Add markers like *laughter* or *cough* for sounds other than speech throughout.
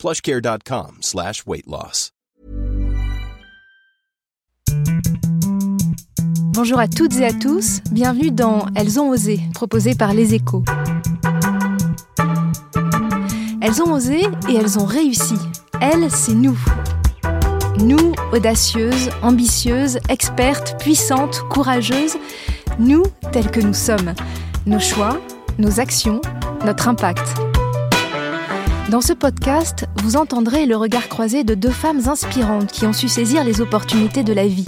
plushcare.com slash weight loss. Bonjour à toutes et à tous, bienvenue dans Elles ont osé, proposé par Les Échos. Elles ont osé et elles ont réussi. Elles, c'est nous. Nous, audacieuses, ambitieuses, expertes, puissantes, courageuses, nous tels que nous sommes. Nos choix, nos actions, notre impact. Dans ce podcast, vous entendrez le regard croisé de deux femmes inspirantes qui ont su saisir les opportunités de la vie.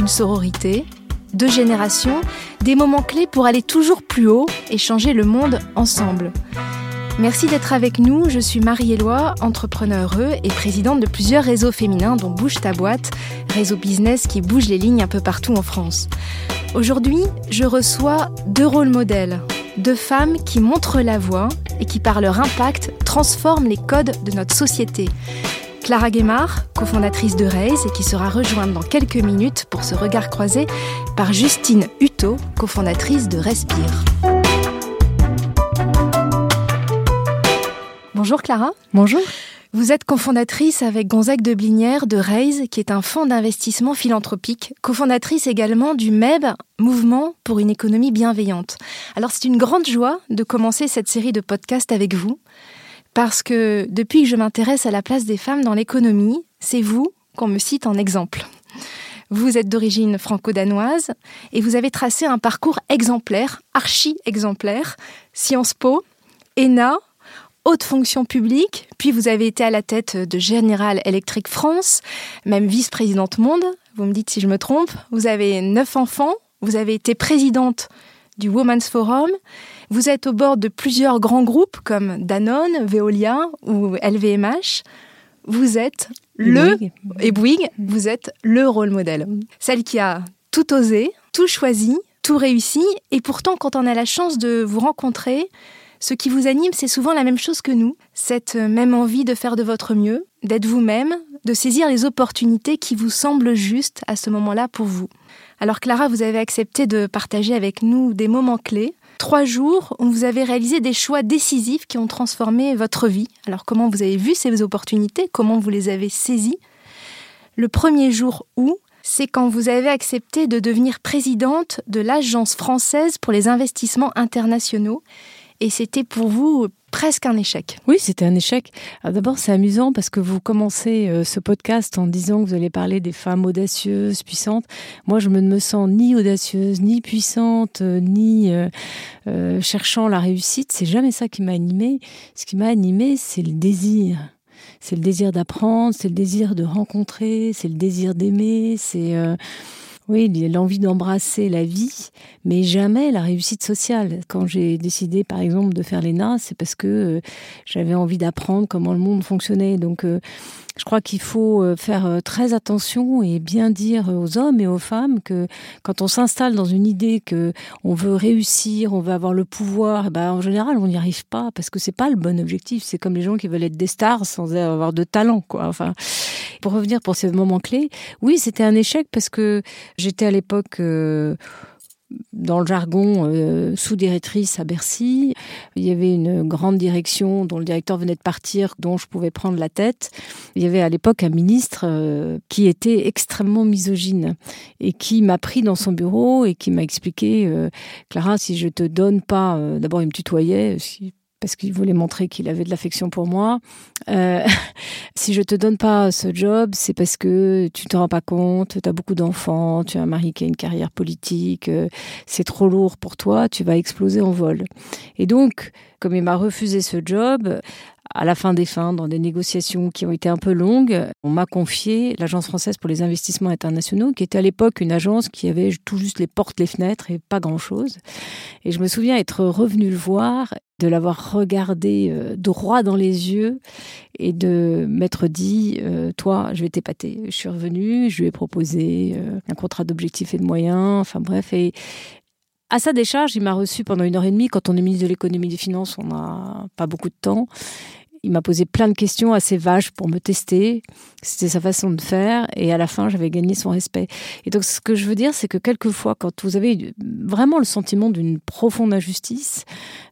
Une sororité, deux générations, des moments clés pour aller toujours plus haut et changer le monde ensemble. Merci d'être avec nous, je suis Marie-Éloi, entrepreneur heureux et présidente de plusieurs réseaux féminins dont Bouge ta boîte, réseau business qui bouge les lignes un peu partout en France. Aujourd'hui, je reçois deux rôles modèles, deux femmes qui montrent la voie et qui par leur impact transforment les codes de notre société. Clara Guémard, cofondatrice de Raise et qui sera rejointe dans quelques minutes pour ce regard croisé par Justine Hutto, cofondatrice de Respire. Bonjour Clara. Bonjour. Vous êtes cofondatrice avec Gonzague de Blinière de Raise, qui est un fonds d'investissement philanthropique, cofondatrice également du MEB, Mouvement pour une économie bienveillante. Alors c'est une grande joie de commencer cette série de podcasts avec vous, parce que depuis que je m'intéresse à la place des femmes dans l'économie, c'est vous qu'on me cite en exemple. Vous êtes d'origine franco-danoise et vous avez tracé un parcours exemplaire, archi-exemplaire, Sciences Po, ENA, haute fonction publique, puis vous avez été à la tête de General Electric France, même vice-présidente monde, vous me dites si je me trompe, vous avez neuf enfants, vous avez été présidente du Women's Forum, vous êtes au bord de plusieurs grands groupes comme Danone, Veolia ou LVMH, vous êtes le, et Bouygues, vous êtes le rôle modèle. Celle qui a tout osé, tout choisi, tout réussi, et pourtant quand on a la chance de vous rencontrer, ce qui vous anime, c'est souvent la même chose que nous, cette même envie de faire de votre mieux, d'être vous-même, de saisir les opportunités qui vous semblent justes à ce moment-là pour vous. Alors Clara, vous avez accepté de partager avec nous des moments clés, trois jours où vous avez réalisé des choix décisifs qui ont transformé votre vie. Alors comment vous avez vu ces opportunités, comment vous les avez saisies? Le premier jour où c'est quand vous avez accepté de devenir présidente de l'Agence française pour les investissements internationaux et c'était pour vous presque un échec. Oui, c'était un échec. D'abord, c'est amusant parce que vous commencez euh, ce podcast en disant que vous allez parler des femmes audacieuses, puissantes. Moi, je ne me sens ni audacieuse, ni puissante, euh, ni euh, cherchant la réussite. C'est jamais ça qui m'a animée. Ce qui m'a animée, c'est le désir. C'est le désir d'apprendre, c'est le désir de rencontrer, c'est le désir d'aimer, c'est oui, l'envie d'embrasser la vie, mais jamais la réussite sociale. Quand j'ai décidé, par exemple, de faire l'ENA, c'est parce que euh, j'avais envie d'apprendre comment le monde fonctionnait. Donc, euh, je crois qu'il faut euh, faire très attention et bien dire aux hommes et aux femmes que quand on s'installe dans une idée que on veut réussir, on veut avoir le pouvoir, eh ben en général on n'y arrive pas parce que c'est pas le bon objectif. C'est comme les gens qui veulent être des stars sans avoir de talent, quoi. Enfin, pour revenir pour ces moments clés, oui, c'était un échec parce que j'étais à l'époque euh, dans le jargon euh, sous-directrice à Bercy. Il y avait une grande direction dont le directeur venait de partir, dont je pouvais prendre la tête. Il y avait à l'époque un ministre euh, qui était extrêmement misogyne et qui m'a pris dans son bureau et qui m'a expliqué, Clara, si je te donne pas, d'abord il me tutoyait, parce qu'il voulait montrer qu'il avait de l'affection pour moi. Euh, *laughs* si je te donne pas ce job, c'est parce que tu te rends pas compte, tu as beaucoup d'enfants, tu as un mari qui a une carrière politique, euh, c'est trop lourd pour toi, tu vas exploser en vol. Et donc, comme il m'a refusé ce job, à la fin des fins, dans des négociations qui ont été un peu longues, on m'a confié l'Agence française pour les investissements internationaux, qui était à l'époque une agence qui avait tout juste les portes, les fenêtres et pas grand-chose. Et je me souviens être revenu le voir de l'avoir regardé euh, droit dans les yeux et de m'être dit, euh, toi, je vais t'épater. Je suis revenue, je lui ai proposé euh, un contrat d'objectifs et de moyens, enfin bref. Et à sa décharge, il m'a reçu pendant une heure et demie. Quand on est ministre de l'économie et des finances, on n'a pas beaucoup de temps. Il m'a posé plein de questions assez vaches pour me tester. C'était sa façon de faire. Et à la fin, j'avais gagné son respect. Et donc, ce que je veux dire, c'est que quelquefois, quand vous avez vraiment le sentiment d'une profonde injustice,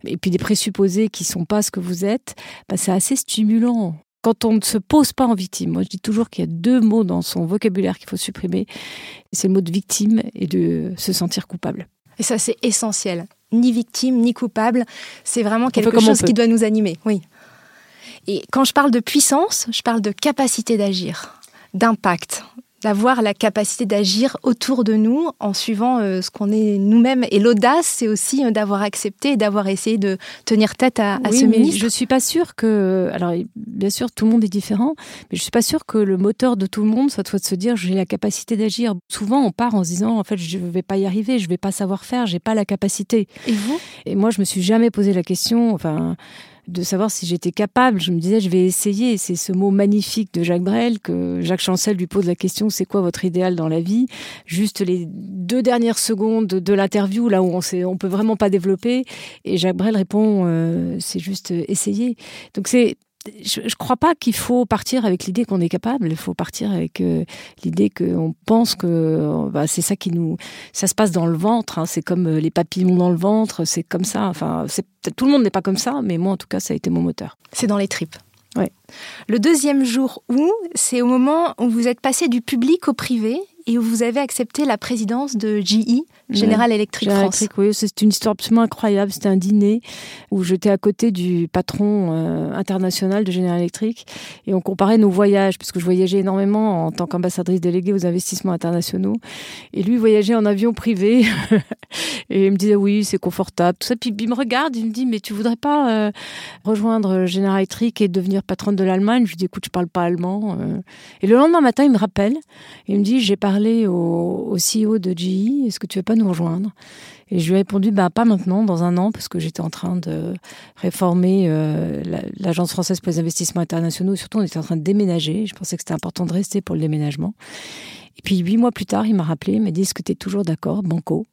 et puis des présupposés qui sont pas ce que vous êtes, bah, c'est assez stimulant quand on ne se pose pas en victime. Moi, je dis toujours qu'il y a deux mots dans son vocabulaire qu'il faut supprimer. C'est le mot de victime et de se sentir coupable. Et ça, c'est essentiel. Ni victime, ni coupable. C'est vraiment quelque chose qui doit nous animer. Oui. Et quand je parle de puissance, je parle de capacité d'agir, d'impact, d'avoir la capacité d'agir autour de nous en suivant euh, ce qu'on est nous-mêmes. Et l'audace, c'est aussi euh, d'avoir accepté et d'avoir essayé de tenir tête à, ce ministre. Je suis pas sûre que, alors bien sûr, tout le monde est différent, mais je suis pas sûre que le moteur de tout le monde soit, soit de se dire j'ai la capacité d'agir. Souvent, on part en se disant en fait je vais pas y arriver, je vais pas savoir faire, j'ai pas la capacité. Et vous? Et moi, je me suis jamais posé la question. Enfin de savoir si j'étais capable. Je me disais, je vais essayer. C'est ce mot magnifique de Jacques Brel que Jacques Chancel lui pose la question, c'est quoi votre idéal dans la vie? Juste les deux dernières secondes de l'interview, là où on ne on peut vraiment pas développer. Et Jacques Brel répond, euh, c'est juste essayer. Donc c'est je ne crois pas qu'il faut partir avec l'idée qu'on est capable. Il faut partir avec euh, l'idée qu'on pense que bah, c'est ça qui nous. Ça se passe dans le ventre. Hein. C'est comme euh, les papillons dans le ventre. C'est comme ça. Enfin, tout le monde n'est pas comme ça, mais moi, en tout cas, ça a été mon moteur. C'est dans les tripes. Ouais. Le deuxième jour où, c'est au moment où vous êtes passé du public au privé et où vous avez accepté la présidence de GE, General Electric France. oui, c'est une histoire absolument incroyable. C'était un dîner où j'étais à côté du patron euh, international de General Electric et on comparait nos voyages, puisque je voyageais énormément en tant qu'ambassadrice déléguée aux investissements internationaux. Et lui voyageait en avion privé *laughs* et il me disait oui, c'est confortable, tout ça. Puis il me regarde, il me dit mais tu voudrais pas euh, rejoindre General Electric et devenir patronne de l'Allemagne? Je lui dis écoute, je parle pas allemand. Euh. Et le lendemain matin, il me rappelle, il me dit j'ai parlé au, au CEO de GE, est-ce que tu veux pas nous rejoindre Et je lui ai répondu, bah, pas maintenant, dans un an, parce que j'étais en train de réformer euh, l'Agence française pour les investissements internationaux. Surtout, on était en train de déménager. Je pensais que c'était important de rester pour le déménagement. Et puis, huit mois plus tard, il m'a rappelé, il m'a dit, est-ce que tu es toujours d'accord, Banco?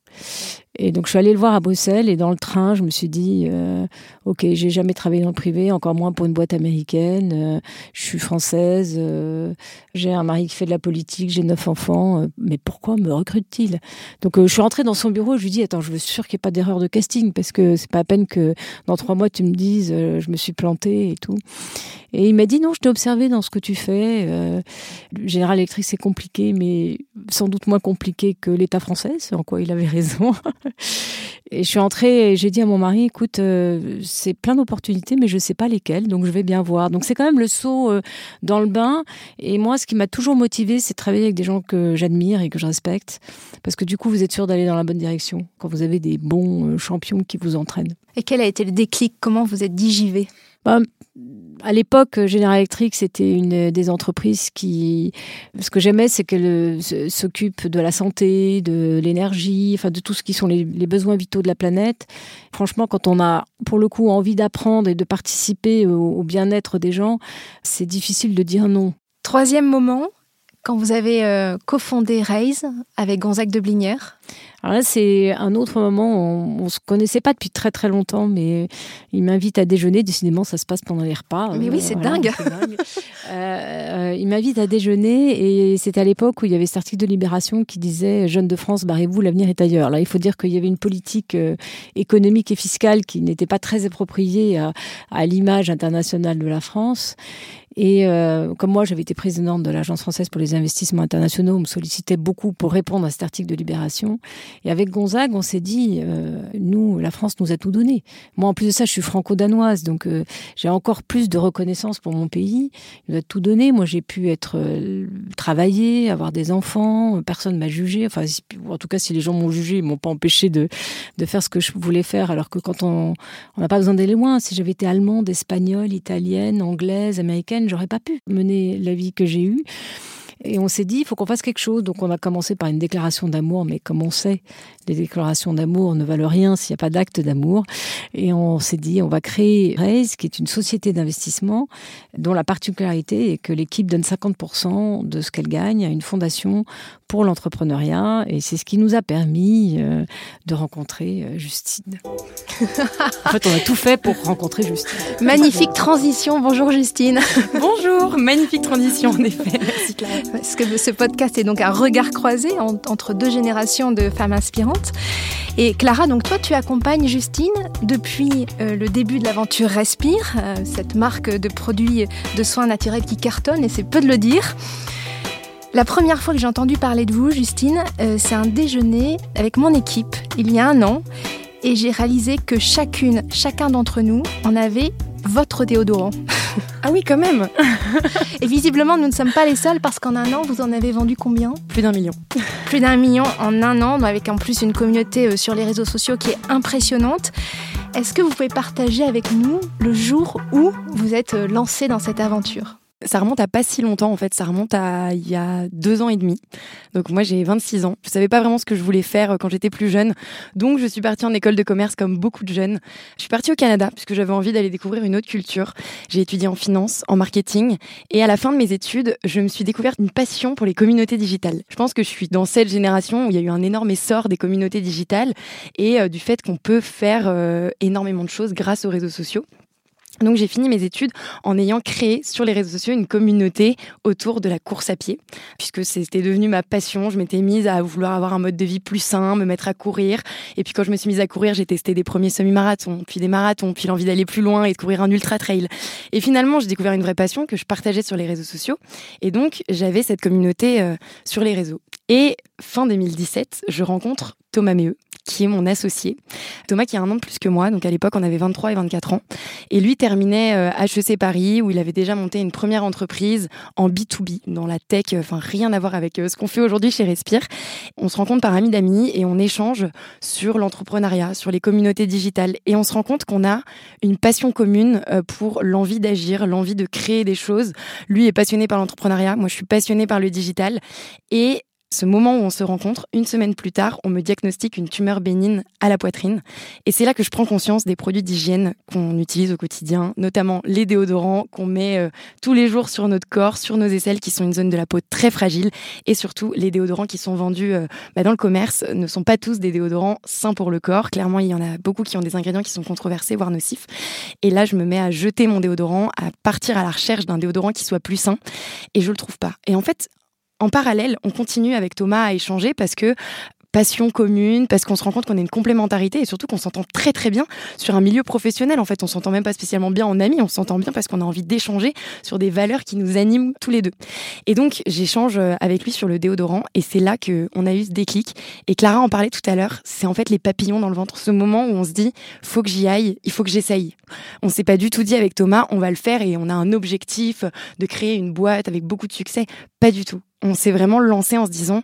Et donc je suis allée le voir à Bruxelles et dans le train, je me suis dit, euh, ok, j'ai jamais travaillé dans le privé, encore moins pour une boîte américaine. Euh, je suis française, euh, j'ai un mari qui fait de la politique, j'ai neuf enfants, mais pourquoi me recrute-t-il? Donc je suis rentrée dans son bureau, je lui dis, attends, je veux sûr qu'il n'y ait pas d'erreur de casting parce que c'est pas à peine que dans trois mois tu me dises, je me suis plantée et tout. Et il m'a dit, non, je t'ai observé dans ce que tu fais. Général Electric, c'est compliqué, mais sans doute moins compliqué que l'État français, c'est en quoi il avait raison. *laughs* Et je suis entrée et j'ai dit à mon mari, écoute, euh, c'est plein d'opportunités, mais je ne sais pas lesquelles, donc je vais bien voir. Donc c'est quand même le saut euh, dans le bain. Et moi, ce qui m'a toujours motivé, c'est de travailler avec des gens que j'admire et que je respecte, parce que du coup, vous êtes sûr d'aller dans la bonne direction quand vous avez des bons euh, champions qui vous entraînent. Et quel a été le déclic? Comment vous êtes dit j'y vais? Bah, à l'époque, General Electric, c'était une des entreprises qui. Ce que j'aimais, c'est qu'elle s'occupe de la santé, de l'énergie, enfin de tout ce qui sont les, besoins vitaux de la planète. Franchement, quand on a pour le coup envie d'apprendre et de participer au, bien-être des gens, c'est difficile de dire non. Troisième moment, quand vous avez euh, cofondé Raise avec Gonzague de Blinière alors là, c'est un autre moment. On, on se connaissait pas depuis très très longtemps, mais il m'invite à déjeuner. Décidément, ça se passe pendant les repas. Mais oui, c'est dingue. Euh, euh, il m'invite à déjeuner et c'est à l'époque où il y avait cet article de Libération qui disait "Jeunes de France, barrez-vous, l'avenir est ailleurs." Là, il faut dire qu'il y avait une politique euh, économique et fiscale qui n'était pas très appropriée à, à l'image internationale de la France. Et euh, comme moi, j'avais été présidente de l'Agence française pour les investissements internationaux, on me sollicitait beaucoup pour répondre à cet article de Libération. Et avec Gonzague, on s'est dit, euh, nous, la France nous a tout donné. Moi, en plus de ça, je suis franco-danoise, donc euh, j'ai encore plus de reconnaissance pour mon pays. Il nous a tout donné. Moi, j'ai pu être euh, travailler, avoir des enfants. Personne m'a jugé. Enfin, en tout cas, si les gens m'ont jugé, ils m'ont pas empêché de, de faire ce que je voulais faire. Alors que quand on n'a pas besoin d'aller loin, si j'avais été allemande, espagnole, italienne, anglaise, américaine j'aurais pas pu mener la vie que j'ai eue. Et on s'est dit, il faut qu'on fasse quelque chose. Donc on a commencé par une déclaration d'amour, mais comme on sait, les déclarations d'amour ne valent rien s'il n'y a pas d'acte d'amour. Et on s'est dit, on va créer Raise, qui est une société d'investissement dont la particularité est que l'équipe donne 50% de ce qu'elle gagne à une fondation pour l'entrepreneuriat. Et c'est ce qui nous a permis euh, de rencontrer euh, Justine. *laughs* en fait, on a tout fait pour rencontrer Justine. Magnifique transition. Bonjour Justine. Bonjour. Magnifique transition, en effet. Merci Clara. Parce que ce podcast est donc un regard croisé entre deux générations de femmes inspirantes. Et Clara, donc toi, tu accompagnes Justine depuis euh, le début de l'aventure Respire, cette marque de produits de soins naturels qui cartonne, et c'est peu de le dire. La première fois que j'ai entendu parler de vous, Justine, euh, c'est un déjeuner avec mon équipe il y a un an et j'ai réalisé que chacune, chacun d'entre nous en avait votre déodorant. Ah oui, quand même Et visiblement, nous ne sommes pas les seuls parce qu'en un an, vous en avez vendu combien? Plus d'un million. Plus d'un million en un an, avec en plus une communauté euh, sur les réseaux sociaux qui est impressionnante. Est-ce que vous pouvez partager avec nous le jour où vous êtes euh, lancé dans cette aventure? Ça remonte à pas si longtemps en fait, ça remonte à il y a deux ans et demi. Donc moi j'ai 26 ans, je savais pas vraiment ce que je voulais faire euh, quand j'étais plus jeune, donc je suis partie en école de commerce comme beaucoup de jeunes. Je suis partie au Canada puisque j'avais envie d'aller découvrir une autre culture. J'ai étudié en finance, en marketing, et à la fin de mes études, je me suis découverte une passion pour les communautés digitales. Je pense que je suis dans cette génération où il y a eu un énorme essor des communautés digitales et euh, du fait qu'on peut faire euh, énormément de choses grâce aux réseaux sociaux. Donc j'ai fini mes études en ayant créé sur les réseaux sociaux une communauté autour de la course à pied, puisque c'était devenu ma passion. Je m'étais mise à vouloir avoir un mode de vie plus sain, me mettre à courir. Et puis quand je me suis mise à courir, j'ai testé des premiers semi-marathons, puis des marathons, puis l'envie d'aller plus loin et de courir un ultra trail. Et finalement, j'ai découvert une vraie passion que je partageais sur les réseaux sociaux. Et donc j'avais cette communauté euh, sur les réseaux. Et fin 2017, je rencontre Thomas Méheux, qui est mon associé. Thomas qui a un an de plus que moi, donc à l'époque on avait 23 et 24 ans. Et lui terminait HEC euh, Paris, où il avait déjà monté une première entreprise en B2B, dans la tech, enfin rien à voir avec euh, ce qu'on fait aujourd'hui chez Respire. On se rencontre par amis d'amis et on échange sur l'entrepreneuriat, sur les communautés digitales. Et on se rend compte qu'on a une passion commune euh, pour l'envie d'agir, l'envie de créer des choses. Lui est passionné par l'entrepreneuriat, moi je suis passionnée par le digital. Et ce moment où on se rencontre, une semaine plus tard, on me diagnostique une tumeur bénigne à la poitrine. Et c'est là que je prends conscience des produits d'hygiène qu'on utilise au quotidien, notamment les déodorants qu'on met euh, tous les jours sur notre corps, sur nos aisselles, qui sont une zone de la peau très fragile. Et surtout, les déodorants qui sont vendus euh, bah, dans le commerce ne sont pas tous des déodorants sains pour le corps. Clairement, il y en a beaucoup qui ont des ingrédients qui sont controversés, voire nocifs. Et là, je me mets à jeter mon déodorant, à partir à la recherche d'un déodorant qui soit plus sain. Et je le trouve pas. Et en fait, en parallèle, on continue avec Thomas à échanger parce que passion commune, parce qu'on se rend compte qu'on a une complémentarité et surtout qu'on s'entend très très bien sur un milieu professionnel. En fait, on s'entend même pas spécialement bien en amis, on s'entend bien parce qu'on a envie d'échanger sur des valeurs qui nous animent tous les deux. Et donc, j'échange euh, avec lui sur le déodorant et c'est là que on a eu ce déclic. Et Clara en parlait tout à l'heure, c'est en fait les papillons dans le ventre, ce moment où on se dit, faut que j'y aille, il faut que j'essaye. On s'est pas du tout dit avec Thomas, on va le faire et on a un objectif de créer une boîte avec beaucoup de succès. Pas du tout on s'est vraiment lancé en se disant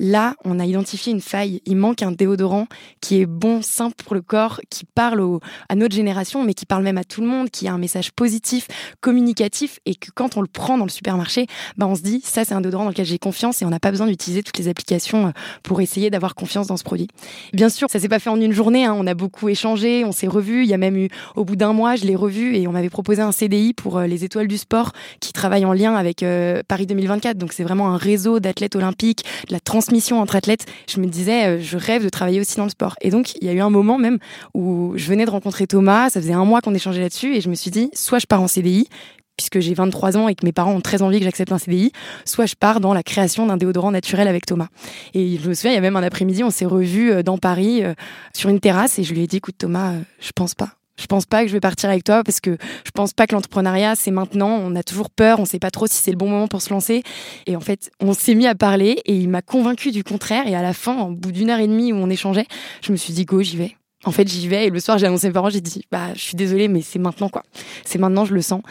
Là, on a identifié une faille. Il manque un déodorant qui est bon, simple pour le corps, qui parle à notre génération, mais qui parle même à tout le monde, qui a un message positif, communicatif, et que quand on le prend dans le supermarché, bah on se dit ça c'est un déodorant dans lequel j'ai confiance et on n'a pas besoin d'utiliser toutes les applications euh, pour essayer d'avoir confiance dans ce produit. Bien sûr, ça s'est pas fait en une journée. Hein. On a beaucoup échangé, on s'est revus. Il y a même eu au bout d'un mois, je l'ai revu et on m'avait proposé un CDI pour euh, les étoiles du sport qui travaillent en lien avec euh, Paris 2024. Donc c'est vraiment un réseau d'athlètes olympiques, de la transmission mission entre athlètes, je me disais, euh, je rêve de travailler aussi dans le sport. Et donc, il y a eu un moment même où je venais de rencontrer Thomas, ça faisait un mois qu'on échangeait là-dessus, et je me suis dit, soit je pars en CDI, puisque j'ai 23 ans et que mes parents ont très envie que j'accepte un CDI, soit je pars dans la création d'un déodorant naturel avec Thomas. Et je me souviens, il y a même un après-midi, on s'est revus euh, dans Paris euh, sur une terrasse et je lui ai dit, écoute Thomas, je pense pas. Je pense pas que je vais partir avec toi parce que je pense pas que l'entrepreneuriat c'est maintenant. On a toujours peur, on sait pas trop si c'est le bon moment pour se lancer. Et en fait, on s'est mis à parler et il m'a convaincu du contraire. Et à la fin, au bout d'une heure et demie où on échangeait, je me suis dit go, j'y vais. En fait, j'y vais et le soir, j'ai annoncé mes parents, j'ai dit bah je suis désolée, mais c'est maintenant quoi. C'est maintenant, je le sens.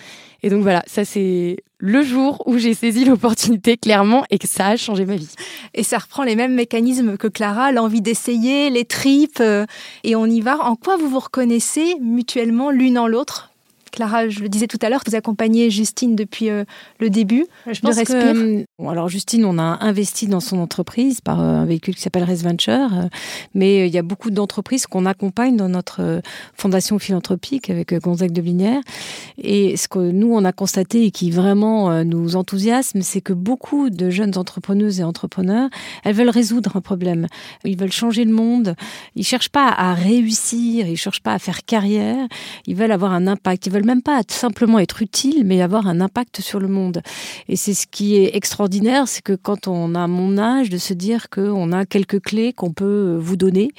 Et donc voilà, ça c'est le jour où j'ai saisi l'opportunité clairement et que ça a changé ma vie. Et ça reprend les mêmes mécanismes que Clara, l'envie d'essayer, les tripes, euh, et on y va. En quoi vous vous reconnaissez mutuellement l'une en l'autre? Clara, je le disais tout à l'heure, vous accompagnez Justine depuis euh, le début je pense Que, euh, alors Justine, on a investi dans son entreprise par euh, un véhicule qui s'appelle Race Venture, mais il y a beaucoup d'entreprises qu'on accompagne dans notre fondation philanthropique avec Gonzague de Blinière. Et ce que nous, on a constaté et qui vraiment nous enthousiasme, c'est que beaucoup de jeunes entrepreneuses et entrepreneurs, elles veulent résoudre un problème. Ils veulent changer le monde. Ils cherchent pas à réussir, ils cherchent pas à faire carrière. Ils veulent avoir un impact. Ils veulent même pas simplement être utile, mais avoir un impact sur le monde. Et c'est ce qui est extraordinaire, c'est que quand on a mon âge, de se dire qu'on a quelques clés qu'on peut vous donner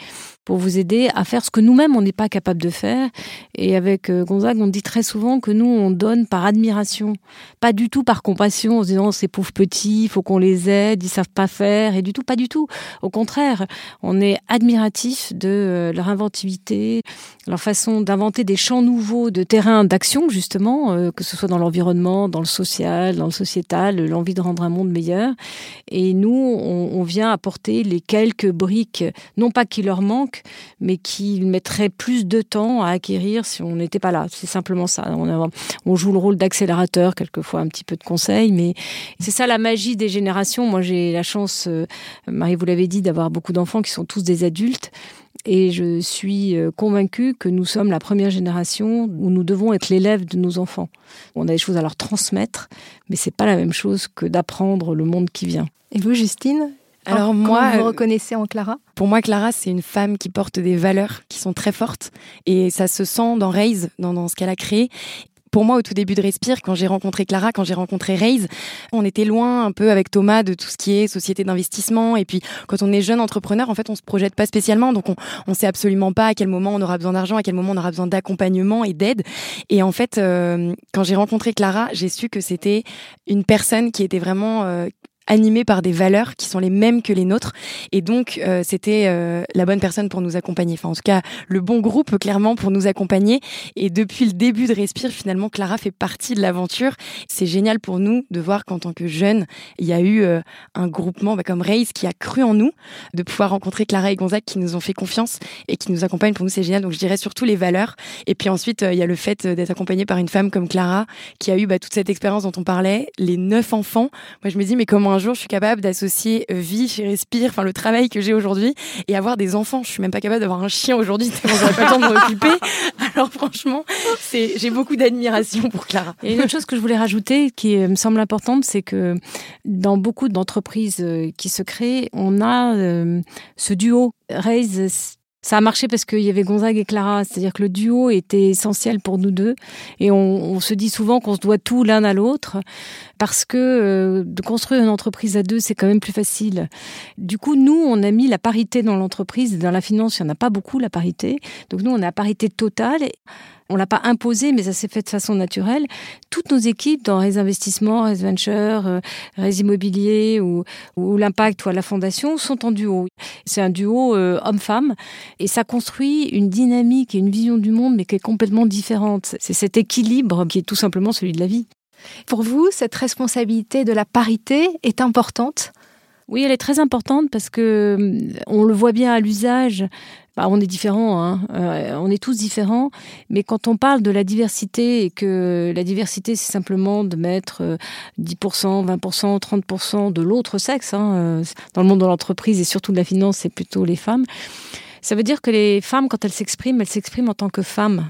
pour vous aider à faire ce que nous-mêmes on n'est pas capable de faire. Et avec euh, Gonzague, on dit très souvent que nous on donne par admiration, pas du tout par compassion, en se disant ces pauvres petits, il faut qu'on les aide, ils savent pas faire, et du tout, pas du tout. Au contraire, on est admiratif de euh, leur inventivité, leur façon d'inventer des champs nouveaux de terrain d'action justement, euh, que ce soit dans l'environnement, dans le social, dans le sociétal, l'envie de rendre un monde meilleur. Et nous, on, vient apporter les quelques briques, non pas qui leur manquent mais qui mettrait plus de temps à acquérir si on n'était pas là. C'est simplement ça. On, on joue le rôle d'accélérateur, quelquefois un petit peu de conseil, mais c'est ça la magie des générations. Moi, j'ai la chance, euh, Marie, vous l'avez dit, d'avoir beaucoup d'enfants qui sont tous des adultes. Et je suis euh, convaincue que nous sommes la première génération où nous devons être l'élève de nos enfants. On a des choses à leur transmettre, mais c'est pas la même chose que d'apprendre le monde qui vient. Et vous, Justine, alors moi, vous euh, reconnaissez en Clara? Pour moi, Clara, c'est une femme qui porte des valeurs qui sont très fortes et ça se sent dans Raise, dans, ce qu'elle a créé pour moi, au tout début de Respire, quand j'ai rencontré Clara, quand j'ai rencontré Raise, on était loin un peu avec Thomas de tout ce qui est société d'investissement. Et puis, quand on est jeune entrepreneur, en fait, on se projette pas spécialement. Donc, on, on sait absolument pas à quel moment on aura besoin d'argent, à quel moment on aura besoin d'accompagnement et d'aide. Et en fait, euh, quand j'ai rencontré Clara, j'ai su que c'était une personne qui était vraiment euh, animé par des valeurs qui sont les mêmes que les nôtres. Et donc, euh, c'était euh, la bonne personne pour nous accompagner. Enfin, en tout cas, le bon groupe, clairement, pour nous accompagner. Et depuis le début de Respire, finalement, Clara fait partie de l'aventure. C'est génial pour nous de voir qu'en tant que jeunes, il y a eu euh, un groupement bah, comme Race qui a cru en nous, de pouvoir rencontrer Clara et Gonzague qui nous ont fait confiance et qui nous accompagnent. Pour nous, c'est génial. Donc, je dirais surtout les valeurs. Et puis ensuite, il y a le fait d'être accompagné par une femme comme Clara qui a eu bah, toute cette expérience dont on parlait, les neuf enfants. Moi, je me dis, mais comment un jour je suis capable d'associer euh, vie chez Respire, enfin le travail que j'ai aujourd'hui, et avoir des enfants. Je suis même pas capable d'avoir un chien aujourd'hui, tellement j'aurais pas le temps de m'occuper. *laughs* Alors franchement, c'est, j'ai beaucoup d'admiration pour Clara. Et une autre chose que je voulais rajouter, qui me semble importante, c'est que dans beaucoup d'entreprises euh, qui se créent, on a euh, ce duo Raise ça a marché parce qu'il y avait Gonzague et Clara, c'est-à-dire que le duo était essentiel pour nous deux. Et on, se dit souvent qu'on se doit tout l'un à l'autre, parce que euh, de construire une entreprise à deux, c'est quand même plus facile. Du coup, nous, on a mis la parité dans l'entreprise. Dans la finance, il n'y en a pas beaucoup, la parité. Donc nous, on a parité totale on l'a pas imposé, mais ça s'est fait de façon naturelle. Toutes nos équipes dans les investissements, les ventures, euh, les immobiliers ou, ou l'impact ou à la fondation sont en duo. C'est un duo euh, homme-femme et ça construit une dynamique et une vision du monde, mais qui est complètement différente. C'est cet équilibre qui est tout simplement celui de la vie. Pour vous, cette responsabilité de la parité est importante? Oui, elle est très importante parce que euh, on le voit bien à l'usage. Bah, on est différents, hein. Euh, on est tous différents, mais quand on parle de la diversité et que la diversité c'est simplement de mettre 10%, 20%, 30% de l'autre sexe, hein, euh, dans le monde de l'entreprise et surtout de la finance, c'est plutôt les femmes. Ça veut dire que les femmes, quand elles s'expriment, elles s'expriment en tant que femmes.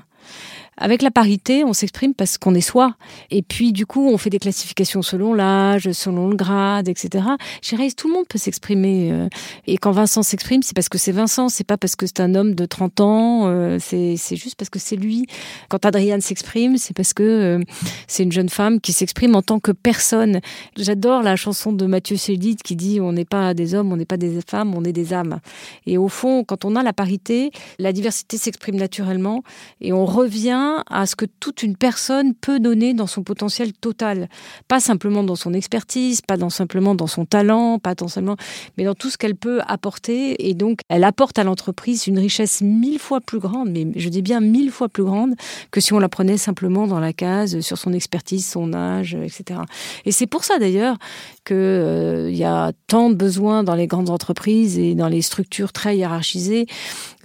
Avec la parité, on s'exprime parce qu'on est soi. Et puis, du coup, on fait des classifications selon l'âge, selon le grade, etc. Chez Reis, tout le monde peut s'exprimer. Euh. Et quand Vincent s'exprime, c'est parce que c'est Vincent, c'est pas parce que c'est un homme de 30 ans, euh, c'est juste parce que c'est lui. Quand Adriane s'exprime, c'est parce que euh, c'est une jeune femme qui s'exprime en tant que personne. J'adore la chanson de Mathieu Chédid qui dit on n'est pas des hommes, on n'est pas des femmes, on est des âmes. Et au fond, quand on a la parité, la diversité s'exprime naturellement et on revient à ce que toute une personne peut donner dans son potentiel total. Pas simplement dans son expertise, pas dans, simplement dans son talent, pas dans simplement, mais dans tout ce qu'elle peut apporter. Et donc, elle apporte à l'entreprise une richesse mille fois plus grande, mais je dis bien mille fois plus grande que si on la prenait simplement dans la case sur son expertise, son âge, etc. Et c'est pour ça d'ailleurs qu'il euh, y a tant de besoins dans les grandes entreprises et dans les structures très hiérarchisées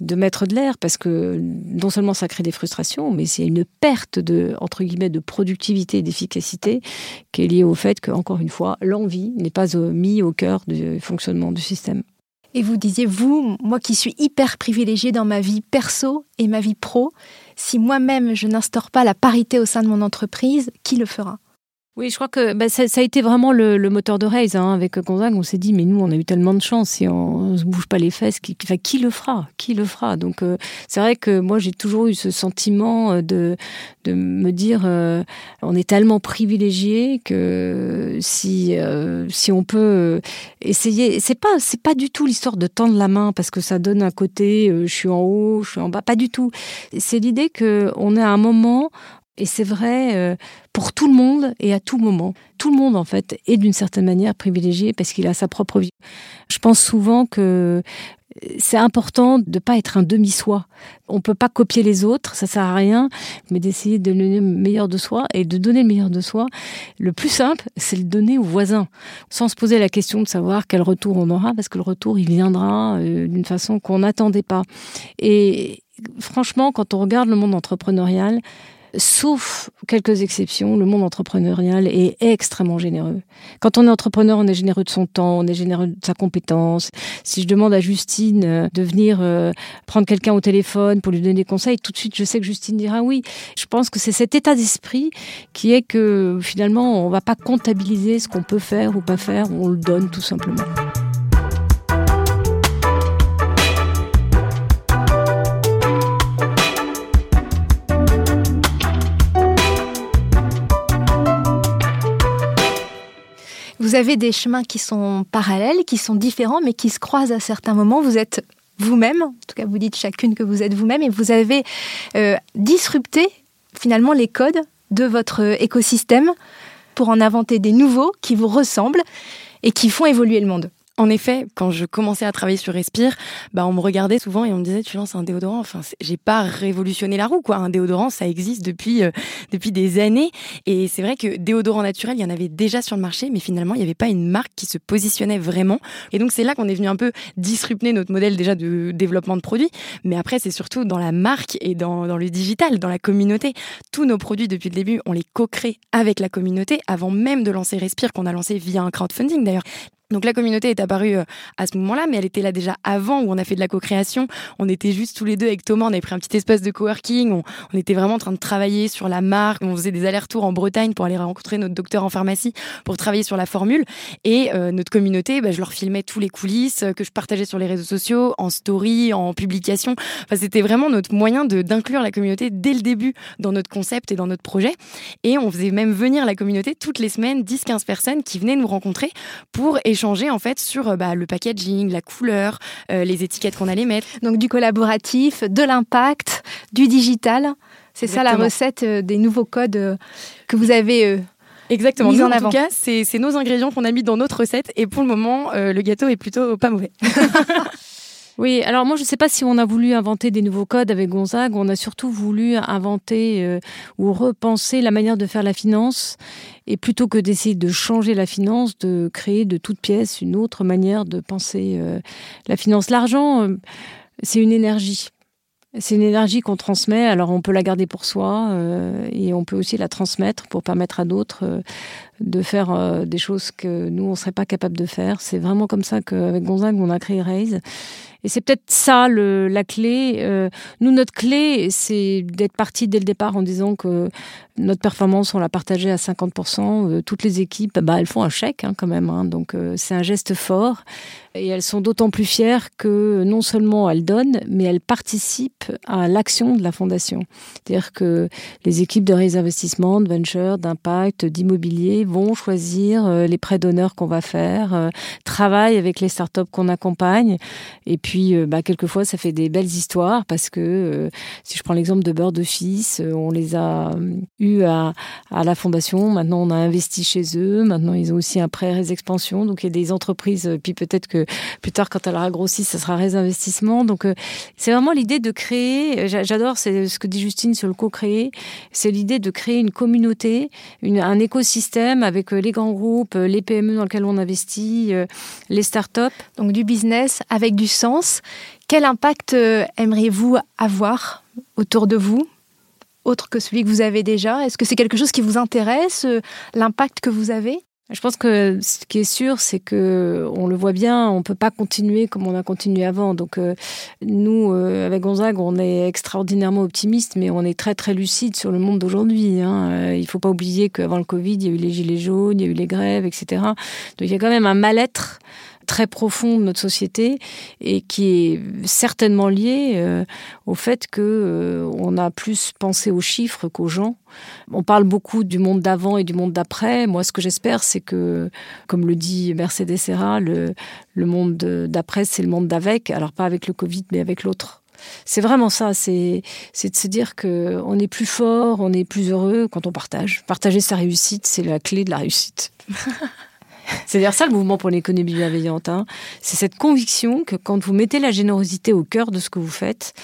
de mettre de l'air, parce que non seulement ça crée des frustrations, mais il y a une perte de, entre guillemets, de productivité et d'efficacité qui est liée au fait que, encore une fois, l'envie n'est pas mis au cœur du fonctionnement du système. Et vous disiez, vous, moi qui suis hyper privilégiée dans ma vie perso et ma vie pro, si moi-même je n'instaure pas la parité au sein de mon entreprise, qui le fera? Oui, je crois que bah, ça, a été vraiment le, moteur de Raise. Hein, avec Gonzague, on s'est dit, mais nous, on a eu tellement de chance, si on ne se bouge pas les fesses, qui, qui le fera? Qui le fera? Donc, euh, c'est vrai que moi, j'ai toujours eu ce sentiment euh, de, de me dire, euh, on est tellement privilégié que si, si on peut essayer, c'est pas, c'est pas du tout l'histoire de tendre la main parce que ça donne un côté, je suis en haut, je suis en bas, pas du tout. C'est l'idée que on est à un moment et c'est vrai euh, pour tout le monde et à tout moment. Tout le monde, en fait, est d'une certaine manière privilégié parce qu'il a sa propre vie. Je pense souvent que c'est important de ne pas être un demi-soi. On ne peut pas copier les autres, ça sert à rien, mais d'essayer de donner le meilleur de soi. Et de donner le meilleur de soi, le plus simple, c'est le donner aux voisins, sans se poser la question de savoir quel retour on aura, parce que le retour, il viendra euh, d'une façon qu'on n'attendait pas. Et franchement, quand on regarde le monde entrepreneurial, sauf quelques exceptions, le monde entrepreneurial est extrêmement généreux. Quand on est entrepreneur, on est généreux de son temps, on est généreux de sa compétence. Si je demande à Justine euh, de venir euh, prendre quelqu'un au téléphone pour lui donner des conseils, tout de suite, je sais que Justine dira oui. Je pense que c'est cet état d'esprit qui est que finalement, on ne va pas comptabiliser ce qu'on peut faire ou pas faire, on le donne tout simplement. Vous avez des chemins qui sont parallèles, qui sont différents, mais qui se croisent à certains moments. Vous êtes vous-même, en tout cas vous dites chacune que vous êtes vous-même, et vous avez euh, disrupté finalement les codes de votre écosystème pour en inventer des nouveaux qui vous ressemblent et qui font évoluer le monde. En effet, quand je commençais à travailler sur Respire, bah on me regardait souvent et on me disait tu lances un déodorant. Enfin, j'ai pas révolutionné la roue quoi. Un déodorant, ça existe depuis euh, depuis des années et c'est vrai que déodorant naturel, il y en avait déjà sur le marché, mais finalement il n'y avait pas une marque qui se positionnait vraiment. Et donc c'est là qu'on est venu un peu disrupter notre modèle déjà de développement de produits, mais après c'est surtout dans la marque et dans, dans le digital, dans la communauté. Tous nos produits depuis le début, on les co-crée avec la communauté avant même de lancer Respire qu'on a lancé via un crowdfunding d'ailleurs. Donc la communauté est apparue euh, à ce moment-là, mais elle était là déjà avant où on a fait de la co-création. On était juste tous les deux avec Thomas, on avait pris un petit espace de coworking, on, était vraiment en train de travailler sur la marque, on faisait des allers-retours en Bretagne pour aller rencontrer notre docteur en pharmacie pour travailler sur la formule. Et euh, notre communauté, bah, je leur filmais tous les coulisses euh, que je partageais sur les réseaux sociaux, en story, en publication. Enfin, c'était vraiment notre moyen d'inclure la communauté dès le début dans notre concept et dans notre projet. Et on faisait même venir la communauté toutes les semaines, 10-15 personnes qui venaient nous rencontrer pour échanger en fait sur euh, bah, le packaging, la couleur, euh, les étiquettes qu'on allait mettre. Donc du collaboratif, de l'impact, du digital. C'est ça la recette euh, des nouveaux codes que vous avez Exactement. Mis en, en tout cas, c'est nos ingrédients qu'on a mis dans notre recette et pour le moment, le gâteau est plutôt pas mauvais. *laughs* Oui, alors moi je ne sais pas si on a voulu inventer des nouveaux codes avec Gonzague, on a surtout voulu inventer euh, ou repenser la manière de faire la finance et plutôt que d'essayer de changer la finance, de créer de toutes pièces une autre manière de penser euh, la finance. L'argent, euh, c'est une énergie. C'est une énergie qu'on transmet, alors on peut la garder pour soi et on peut aussi la transmettre pour permettre à d'autres de faire des choses que nous, on ne serait pas capable de faire. C'est vraiment comme ça qu'avec Gonzague, on a créé Raise. Et c'est peut-être ça le, la clé. Euh, nous, notre clé, c'est d'être parti dès le départ en disant que notre performance, on l'a partagée à 50%. Euh, toutes les équipes, bah, elles font un chèque hein, quand même. Hein, donc euh, c'est un geste fort. Et elles sont d'autant plus fières que non seulement elles donnent, mais elles participent à l'action de la fondation. C'est-à-dire que les équipes de réinvestissement, de venture, d'impact, d'immobilier vont choisir les prêts d'honneur qu'on va faire, travaillent avec les startups qu'on accompagne. Et puis euh, bah, quelquefois, ça fait des belles histoires parce que, euh, si je prends l'exemple de Bird Office, euh, on les a à, la fondation. Maintenant, on a investi chez eux. Maintenant, ils ont aussi un prêt expansion. Donc, il y a des entreprises. Puis peut-être que plus tard, quand elle aura grossi, ça sera réinvestissement. Donc, c'est vraiment l'idée de créer. J'adore c'est ce que dit Justine sur le co-créer. C'est l'idée de créer une communauté, un écosystème avec les grands groupes, les PME dans lesquels on investit, les startups. Donc, du business avec du sens quel impact euh, aimeriez-vous avoir autour de vous? Autre que celui que vous avez déjà? Est-ce que c'est quelque chose qui vous intéresse, l'impact que vous avez? Je pense que ce qui est sûr, c'est que on le voit bien, on peut pas continuer comme on a continué avant. Donc euh, nous, euh, avec Gonzague, on est extraordinairement optimiste, mais on est très très lucide sur le monde d'aujourd'hui. Hein. Euh, il faut pas oublier qu'avant le Covid, il y a eu les gilets jaunes, il y a eu les grèves, etc. Donc il y a quand même un mal-être très profond de notre société et qui est certainement lié euh, au fait que euh, on a plus pensé aux chiffres qu'aux gens. On parle beaucoup du monde d'avant et du monde d'après. Moi, ce que j'espère, c'est que, comme le dit Mercedes Serra, le, monde d'après, c'est le monde d'avec. Alors pas avec le Covid, mais avec l'autre. C'est vraiment ça, c'est de se dire que on est plus fort, on est plus heureux quand on partage. Partager sa réussite, c'est la clé de la réussite. *laughs* *laughs* C'est dire ça le mouvement pour l'économie bienveillante. Hein. C'est cette conviction que quand vous mettez la générosité au cœur de ce que vous faites,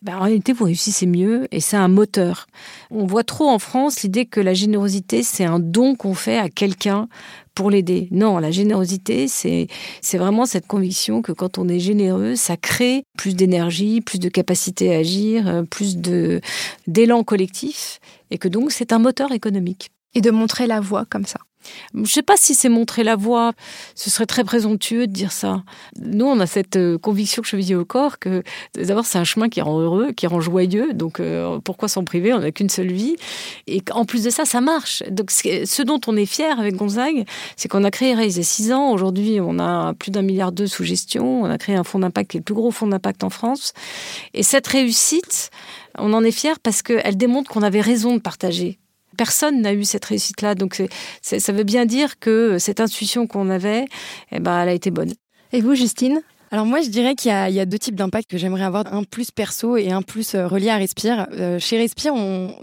ben, en réalité, vous réussissez mieux et c'est un moteur. On voit trop en France l'idée que la générosité, c'est un don qu'on fait à quelqu'un pour l'aider. Non, la générosité, c'est, vraiment cette conviction que quand on est généreux, ça crée plus d'énergie, plus de capacité à agir, euh, plus d'élan collectif et que donc c'est un moteur économique. Et de montrer la voie comme ça. Je ne sais pas si c'est montrer la voie. Ce serait très présomptueux de dire ça. Nous, on a cette euh, conviction que je chevillée au corps que d'abord c'est un chemin qui rend heureux, qui rend joyeux. Donc euh, pourquoi s'en priver? On n'a qu'une seule vie. Et en plus de ça, ça marche. Donc ce dont on est fier avec Gonzague, c'est qu'on a créé Raise il six ans. Aujourd'hui, on a plus d'un milliard d'euros sous gestion. On a créé un fonds d'impact qui est le plus gros fonds d'impact en France. Et cette réussite, on en est fier parce qu'elle démontre qu'on avait raison de partager personne n'a eu cette réussite-là. Donc ça veut bien dire que cette intuition qu'on avait, eh ben, elle a été bonne. Et vous, Justine? Alors moi, je dirais qu'il y, a deux types d'impact que j'aimerais avoir, un plus perso et un plus euh, relié à Respire. Euh, chez Respire,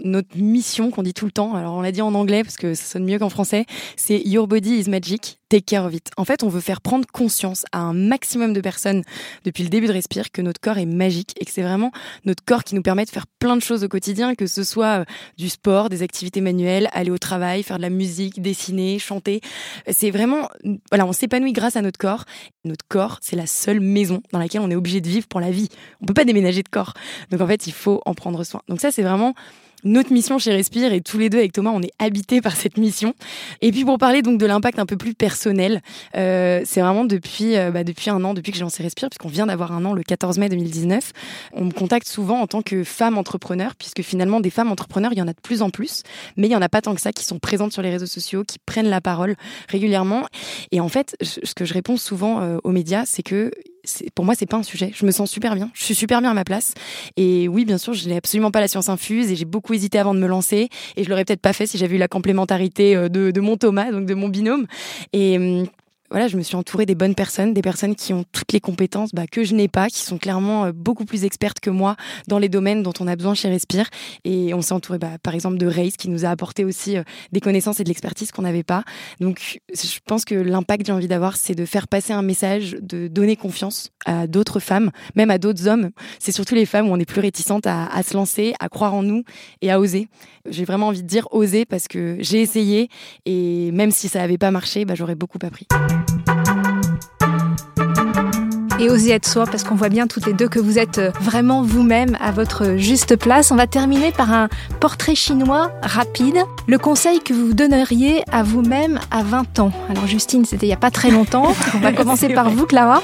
notre mission qu'on dit tout le temps, alors on l'a dit en anglais parce que ça sonne mieux qu'en français, c'est Your Body is Magic take care of it. En fait, on veut faire prendre conscience à un maximum de personnes depuis le début de Respire que notre corps est magique et que c'est vraiment notre corps qui nous permet de faire plein de choses au quotidien, que ce soit euh, du sport, des activités manuelles, aller au travail, faire de la musique, dessiner, chanter. C'est vraiment, voilà, on s'épanouit grâce à notre corps. Notre corps, c'est la seule maison dans laquelle on est obligé de vivre pour la vie. On peut pas déménager de corps. Donc en fait, il faut en prendre soin. Donc ça, c'est vraiment notre mission chez Respire et tous les deux avec Thomas, on est habités par cette mission. Et puis pour parler donc de l'impact un peu plus personnel, euh, c'est vraiment depuis euh, bah, depuis un an, depuis que j'ai lancé Respire, puisqu'on vient d'avoir un an le 14 mai 2019, on me contacte souvent en tant que femme entrepreneur, puisque finalement des femmes entrepreneurs, il y en a de plus en plus, mais il y en a pas tant que ça qui sont présentes sur les réseaux sociaux, qui prennent la parole régulièrement. Et en fait, ce que je réponds souvent euh, aux médias, c'est que pour moi, c'est pas un sujet. Je me sens super bien. Je suis super bien à ma place. Et oui, bien sûr, je n'ai absolument pas la science infuse et j'ai beaucoup hésité avant de me lancer. Et je l'aurais peut-être pas fait si j'avais eu la complémentarité euh, de, de mon Thomas, donc de mon binôme. Et hum, voilà, je me suis entourée des bonnes personnes, des personnes qui ont toutes les compétences bah, que je n'ai pas, qui sont clairement euh, beaucoup plus expertes que moi dans les domaines dont on a besoin chez Respire. Et on s'est entouré, bah, par exemple, de Race, qui nous a apporté aussi euh, des connaissances et de l'expertise qu'on n'avait pas. Donc, je pense que l'impact que j'ai envie d'avoir, c'est de faire passer un message, de donner confiance à d'autres femmes, même à d'autres hommes. C'est surtout les femmes où on est plus réticentes à, se lancer, à croire en nous et à oser. J'ai vraiment envie de dire oser parce que j'ai essayé et même si ça n'avait pas marché, bah, j'aurais beaucoup appris et oser être soi, parce qu'on voit bien toutes les deux que vous êtes euh, vraiment vous-même à votre juste place. On va terminer par un portrait chinois rapide. Le conseil que vous donneriez à vous-même à 20 ans. Alors Justine, c'était il n'y a pas très longtemps. *laughs* On va commencer par vous, Clara.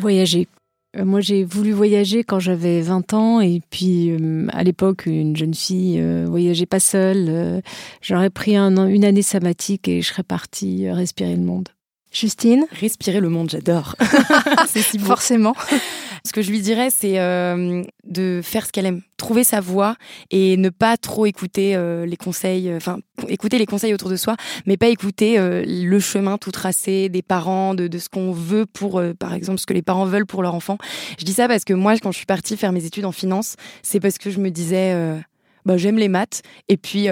Voyager. Euh, moi, j'ai voulu voyager quand j'avais 20 ans et puis euh, à l'époque, une jeune fille voyageait pas seule. J'aurais pris un une année sabbatique et je serais partie respirer le monde. Justine Respirer le monde, j'adore. *laughs* c'est si Forcément. Ce que je lui dirais, c'est euh, de faire ce qu'elle aime, trouver sa voie et ne pas trop écouter euh, les conseils, euh, enfin écouter les conseils autour de soi, mais pas écouter le chemin tout tracé des parents, de, de ce qu'on veut pour, par exemple, ce que les parents veulent pour leur enfant. Je dis ça parce que moi, quand je suis partie faire mes études en finance, c'est parce que je me disais, bah, j'aime les maths et puis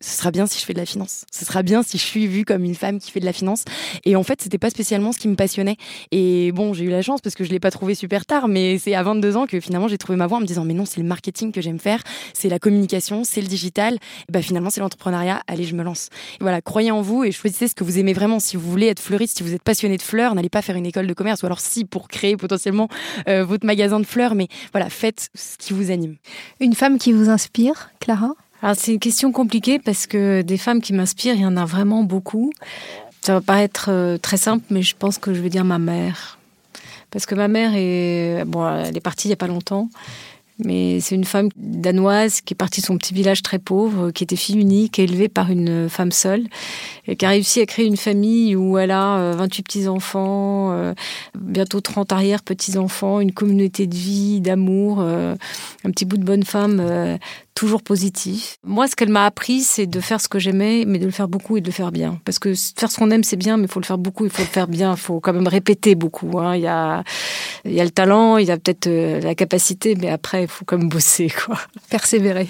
ce sera bien si je fais de la finance. Ce sera bien si je suis vue comme une femme qui fait de la finance. Et en fait, c'était pas spécialement ce qui me passionnait. Et bon, j'ai eu la chance parce que je l'ai pas trouvé super tard, mais c'est à 22 ans que finalement j'ai trouvé ma voie en me disant mais non, c'est le marketing que j'aime faire, c'est la communication, c'est le digital. Et bah finalement, c'est l'entrepreneuriat. Allez, je me lance. Et voilà, croyez en vous et choisissez ce que vous aimez vraiment. Si vous voulez être fleuriste, si vous êtes passionné de fleurs, n'allez pas faire une école de commerce ou alors si pour créer potentiellement euh, votre magasin de fleurs, mais voilà, faites ce qui vous anime. Une femme qui vous inspire, Clara? Alors c'est une question compliquée parce que des femmes qui m'inspirent, il y en a vraiment beaucoup. Ça va pas être euh, très simple, mais je pense que je vais dire ma mère. Parce que ma mère est, bon, elle est partie il y a pas longtemps, mais c'est une femme danoise qui est partie de son petit village très pauvre, qui était fille unique, élevée par une femme seule, et qui a réussi à créer une famille où elle a 28 euh, petits-enfants, euh, bientôt 30 arrière-petits-enfants, une communauté de vie, d'amour, un petit bout de bonne femme toujours positif. Moi, ce qu'elle m'a appris, c'est de faire ce que j'aimais, mais de le faire beaucoup et de le faire bien. Parce que faire ce qu'on aime, c'est bien, mais il faut le faire beaucoup, il faut le faire bien, il faut quand même répéter beaucoup. Hein. Il, y a, il y a le talent, il y a peut-être la capacité, mais après, il faut quand même bosser. Quoi. Persévérer.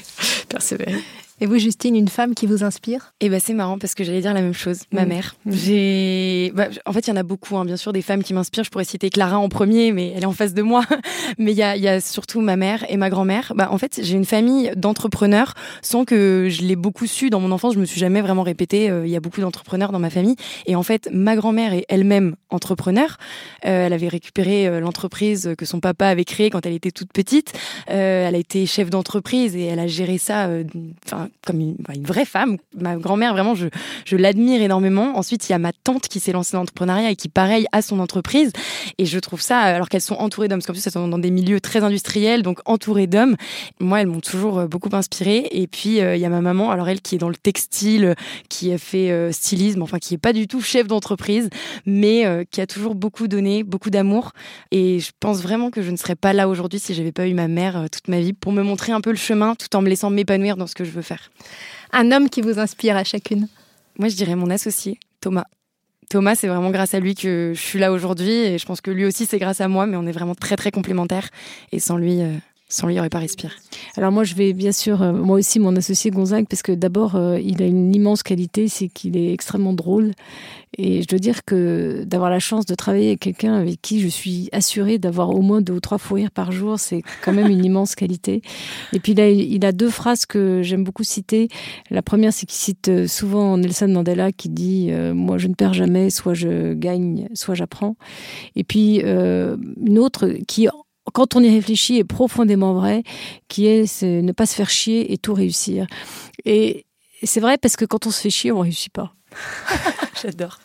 Persévérer. Et vous, Justine, une femme qui vous inspire? Eh ben, c'est marrant parce que j'allais dire la même chose. Ma mm. mère. Mm. J'ai, bah, en fait, il y en a beaucoup, hein, bien sûr, des femmes qui m'inspirent. Je pourrais citer Clara en premier, mais elle est en face de moi. *laughs* mais il y a, y a, surtout ma mère et ma grand-mère. Bah, en fait, j'ai une famille d'entrepreneurs, sans que je l'ai beaucoup su dans mon enfance. Je me suis jamais vraiment répété. Euh, il y a beaucoup d'entrepreneurs dans ma famille. Et en fait, ma grand-mère est elle-même entrepreneur. Euh, elle avait récupéré euh, l'entreprise que son papa avait créée quand elle était toute petite. Elle a été chef d'entreprise et elle a géré ça. Enfin comme une, vraie femme. Ma grand-mère, vraiment, je, je l'admire énormément. Ensuite, il y a ma tante qui s'est lancée dans l'entrepreneuriat et qui, pareil, a son entreprise. Et je trouve ça, alors qu'elles sont entourées d'hommes, parce qu'en plus, elles sont dans des milieux très industriels, donc entourées d'hommes. Moi, elles m'ont toujours euh, beaucoup inspirée. Et puis, euh, il y a ma maman, alors elle qui est dans le textile, qui a fait euh, stylisme, enfin, qui est pas du tout chef d'entreprise, mais qui a toujours beaucoup donné, beaucoup d'amour. Et je pense vraiment que je ne serais pas là aujourd'hui si j'avais pas eu ma mère toute ma vie pour me montrer un peu le chemin tout en me laissant m'épanouir dans ce que je veux faire. Un homme qui vous inspire à chacune Moi, je dirais mon associé, Thomas. Thomas, c'est vraiment grâce à lui que je suis là aujourd'hui et je pense que lui aussi, c'est grâce à moi, mais on est vraiment très, très complémentaires. Et sans lui, euh, sans lui, il n'y aurait pas respire. Alors moi, je vais bien sûr, euh, moi aussi, mon associé Gonzague, parce que d'abord, euh, il a une immense qualité, c'est qu'il est extrêmement drôle. Et je dois dire que d'avoir la chance de travailler avec quelqu'un avec qui je suis assurée d'avoir au moins deux ou trois fous rires par jour, c'est quand même une *laughs* immense qualité. Et puis il a deux phrases que j'aime beaucoup citer. La première, c'est qu'il cite euh, souvent Nelson Mandela qui dit Moi, je ne perds jamais, soit je gagne, soit j'apprends ». Et puis une autre qui quand on y réfléchit, est profondément vrai, qui est, ne pas se faire chier et tout réussir. Et c'est vrai parce que quand on se fait chier, on réussit pas. *laughs* J'adore.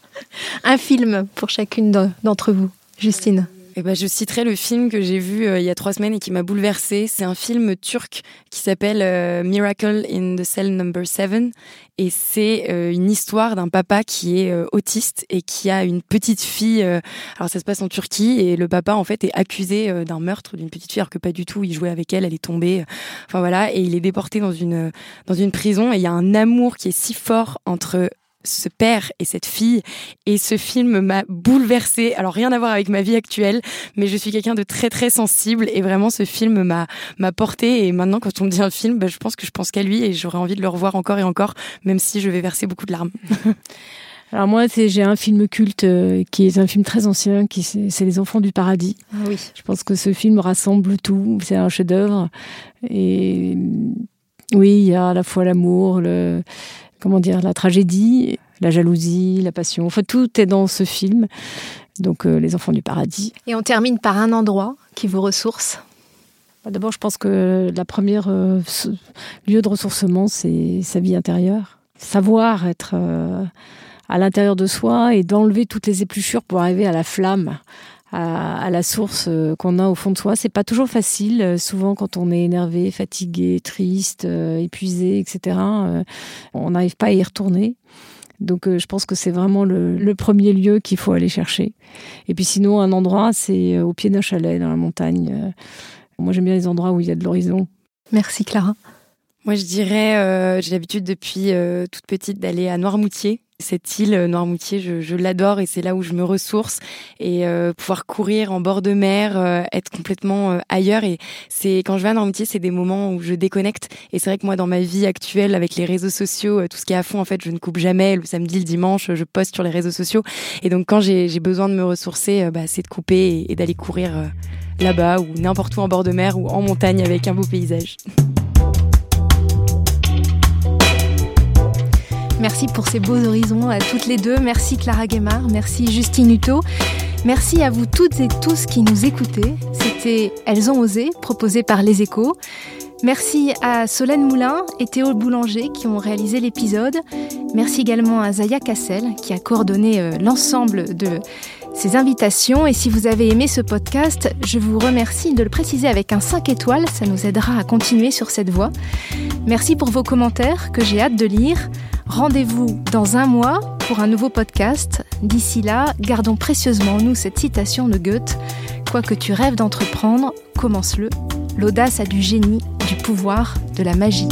Un film pour chacune d'entre vous, Justine. Eh ben, je citerai le film que j'ai vu euh, il y a trois semaines et qui m'a bouleversée. C'est un film turc qui s'appelle euh, Miracle in the Cell Number 7 et c'est euh, une histoire d'un papa qui est autiste et qui a une petite fille. alors ça se passe en Turquie et le papa en fait est accusé d'un meurtre d'une petite fille alors que pas du tout. Il jouait avec elle, elle est tombée. Enfin voilà et il est déporté dans une dans une prison et il y a un amour qui est si fort entre ce père et cette fille. Et ce film m'a bouleversée. Alors rien à voir avec ma vie actuelle, mais je suis quelqu'un de très très sensible et vraiment ce film m'a m'a porté. Et maintenant, quand on me dit un film, bah, je pense que je pense qu'à lui et j'aurais envie de le revoir encore et encore, même si je vais verser beaucoup de larmes. *laughs* Alors moi, j'ai un film culte euh, qui est un film très ancien, qui c'est Les Enfants du Paradis. Ah oui. Je pense que ce film rassemble tout. C'est un chef-d'œuvre. Et oui, il y a à la fois l'amour, le comment dire, la tragédie, la jalousie, la passion. Enfin, tout est dans ce film. Donc, euh, Les Enfants du Paradis. Et on termine par un endroit qui vous ressource? Bah, d'abord, je pense que la première euh, lieu de ressourcement, c'est sa vie intérieure. Savoir être euh, à l'intérieur de soi et d'enlever toutes les épluchures pour arriver à la flamme, à, la source euh, qu'on a au fond de soi. C'est pas toujours facile. Euh, souvent, quand on est énervé, fatigué, triste, euh, épuisé, etc., on n'arrive pas à y retourner. Donc, je pense que c'est vraiment le, premier lieu qu'il faut aller chercher. Et puis, sinon, un endroit, c'est au pied d'un chalet dans la montagne. Moi, j'aime bien les endroits où il y a de l'horizon. Merci, Clara. Moi, je dirais, j'ai l'habitude depuis toute petite d'aller à Noirmoutier, cette île euh, Noirmoutier, je, je l'adore et c'est là où je me ressource. Et euh, pouvoir courir en bord de mer, euh, être complètement ailleurs. Et c'est quand je vais à Noirmoutier, c'est des moments où je déconnecte. Et c'est vrai que moi dans ma vie actuelle avec les réseaux sociaux, tout ce qui est à fond en fait, je ne coupe jamais. Le samedi, le dimanche, je poste sur les réseaux sociaux. Et donc quand j'ai besoin de me ressourcer, bah, c'est de couper et d'aller courir là-bas ou n'importe où en bord de mer ou en montagne avec un beau paysage. Merci pour ces beaux horizons à toutes les deux. Merci Clara Guémard, merci Justine Hutto. Merci à vous toutes et tous qui nous écoutez. C'était Elles ont osé, proposé par Les Échos. Merci à Solène Moulin et Théo Boulanger qui ont réalisé l'épisode. Merci également à Zaya Cassel qui a coordonné euh, l'ensemble de ces invitations. Et si vous avez aimé ce podcast, je vous remercie de le préciser avec un 5 étoiles. Ça nous aidera à continuer sur cette voie. Merci pour vos commentaires que j'ai hâte de lire. Rendez-vous dans un mois pour un nouveau podcast. D'ici là, gardons précieusement en nous cette citation de Goethe. Quoi que tu rêves d'entreprendre, commence-le. L'audace a du génie, du pouvoir, de la magie.